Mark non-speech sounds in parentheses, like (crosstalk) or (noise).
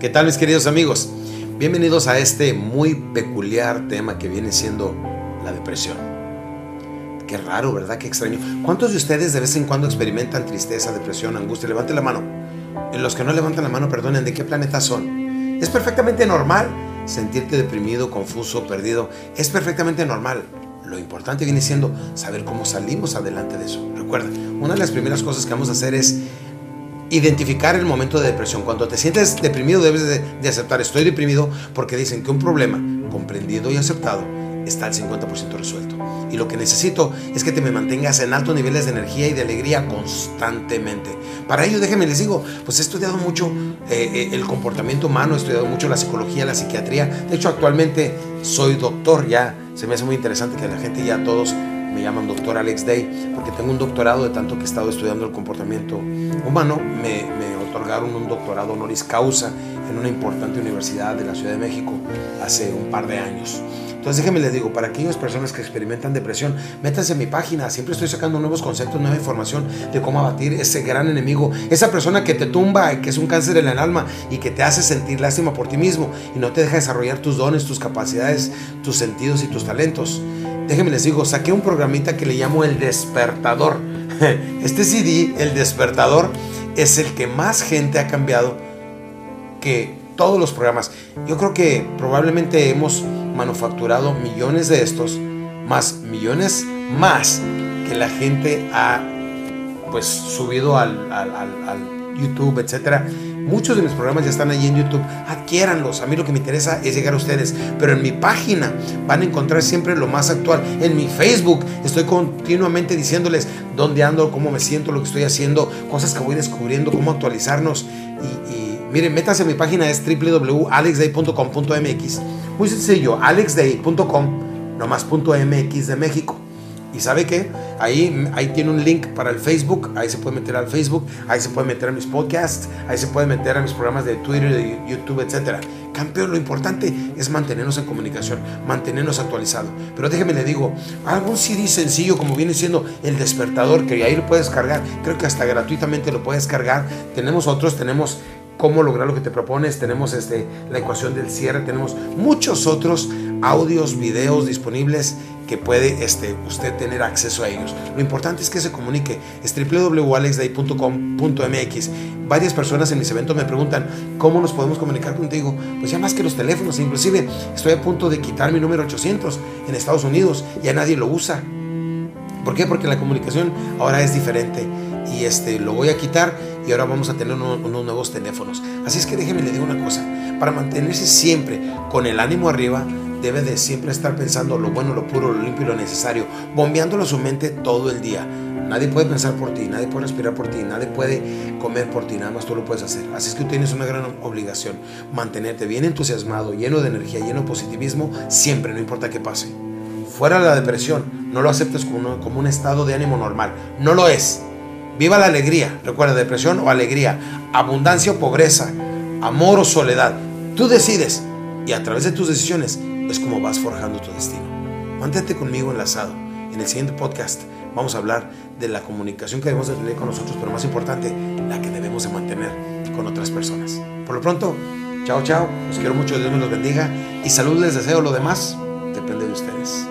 ¿Qué tal mis queridos amigos? Bienvenidos a este muy peculiar tema que viene siendo la depresión. Qué raro, ¿verdad? Qué extraño. ¿Cuántos de ustedes de vez en cuando experimentan tristeza, depresión, angustia? Levante la mano. En los que no levantan la mano, perdonen, ¿de qué planeta son? Es perfectamente normal sentirte deprimido, confuso, perdido. Es perfectamente normal. Lo importante viene siendo saber cómo salimos adelante de eso. Recuerda, una de las primeras cosas que vamos a hacer es identificar el momento de depresión. Cuando te sientes deprimido debes de, aceptar, estoy deprimido porque dicen que un problema comprendido y aceptado está al 50% resuelto. Y lo que necesito es que te me mantengas en altos niveles de energía y de alegría constantemente. Para ello, déjenme les digo, pues he estudiado mucho eh, eh, el comportamiento humano, he estudiado mucho la psicología, la psiquiatría. De hecho, actualmente soy doctor ya. Se me hace muy interesante que la gente ya todos me llaman doctor Alex Day, porque tengo un doctorado de tanto que he estado estudiando el comportamiento humano. Me, me otorgaron un doctorado honoris causa en una importante universidad de la Ciudad de México hace un par de años. Entonces déjenme les digo, para aquellas personas que experimentan depresión, métanse en mi página, siempre estoy sacando nuevos conceptos, nueva información de cómo abatir ese gran enemigo, esa persona que te tumba, que es un cáncer en el alma y que te hace sentir lástima por ti mismo y no te deja desarrollar tus dones, tus capacidades, tus sentidos y tus talentos. Déjenme les digo, saqué un programita que le llamo El Despertador. (laughs) Este CD, El Despertador, es el que más gente ha cambiado que todos los programas. Yo creo que probablemente hemos manufacturado millones de estos, más millones más que la gente ha pues subido al, al, al YouTube, etcétera Muchos de mis programas ya están ahí en YouTube. Adquiéranlos. A mí lo que me interesa es llegar a ustedes. Pero en mi página van a encontrar siempre lo más actual. En mi Facebook estoy continuamente diciéndoles dónde ando, cómo me siento, lo que estoy haciendo, cosas que voy descubriendo, cómo actualizarnos. Y, miren, métanse a mi página es www.alexday.com.mx. Muy sencillo, alexday.com, nomás .mx de México. ¿Y sabe qué? Ahí, ahí tiene un link para el Facebook, ahí se puede meter al Facebook, ahí se puede meter a mis podcasts, ahí se puede meter a mis programas de Twitter, de YouTube, etc. Campeón, lo importante es mantenernos en comunicación, mantenernos actualizados. Pero déjeme le digo, algún CD sencillo como viene siendo El Despertador, que ahí lo puedes cargar, creo que hasta gratuitamente lo puedes cargar. Tenemos otros, tenemos cómo lograr lo que te propones, tenemos este, la ecuación del cierre, tenemos muchos otros audios, videos disponibles que puede este, usted tener acceso a ellos. Lo importante es que se comunique. Es www.alexday.com.mx. Varias personas en mis eventos me preguntan cómo nos podemos comunicar contigo. Pues ya más que los teléfonos, inclusive estoy a punto de quitar mi número 800 en Estados Unidos. Ya nadie lo usa. ¿Por qué? Porque la comunicación ahora es diferente y este lo voy a quitar y ahora vamos a tener unos, unos nuevos teléfonos. Así es que déjeme le digo una cosa, para mantenerse siempre con el ánimo arriba, debe de siempre estar pensando lo bueno, lo puro, lo limpio y lo necesario, bombeándolo su mente todo el día. Nadie puede pensar por ti, nadie puede respirar por ti, nadie puede comer por ti, nada más tú lo puedes hacer. Así es que tú tienes una gran obligación, mantenerte bien entusiasmado, lleno de energía, lleno de positivismo, siempre, no importa qué pase. Fuera de la depresión, no lo aceptes como, como un estado de ánimo normal, no lo es. Viva la alegría, recuerda, depresión o alegría, abundancia o pobreza, amor o soledad. Tú decides y a través de tus decisiones es como vas forjando tu destino. Mantente conmigo enlazado. En el siguiente podcast vamos a hablar de la comunicación que debemos de tener con nosotros, pero más importante, la que debemos de mantener con otras personas. Por lo pronto, chao, chao. Los quiero mucho, Dios me los bendiga y salud les deseo. Lo demás depende de ustedes.